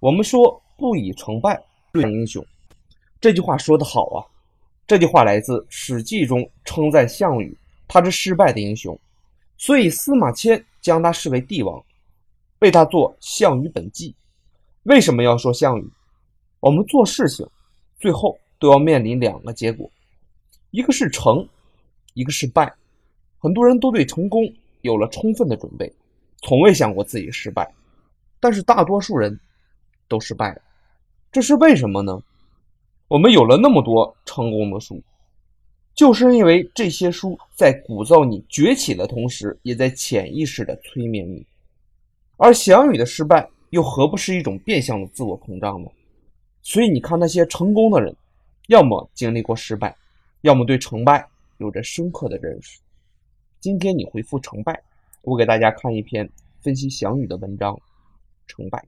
我们说不以成败论英雄，这句话说得好啊！这句话来自《史记》中称赞项羽，他是失败的英雄，所以司马迁将他视为帝王，为他做《项羽本纪》。为什么要说项羽？我们做事情最后都要面临两个结果，一个是成，一个是败。很多人都对成功有了充分的准备，从未想过自己失败。但是大多数人都失败了，这是为什么呢？我们有了那么多成功的书，就是因为这些书在鼓噪你崛起的同时，也在潜意识的催眠你。而项羽的失败又何不是一种变相的自我膨胀呢？所以你看，那些成功的人，要么经历过失败，要么对成败有着深刻的认识。今天你回复成败，我给大家看一篇分析项羽的文章，成败。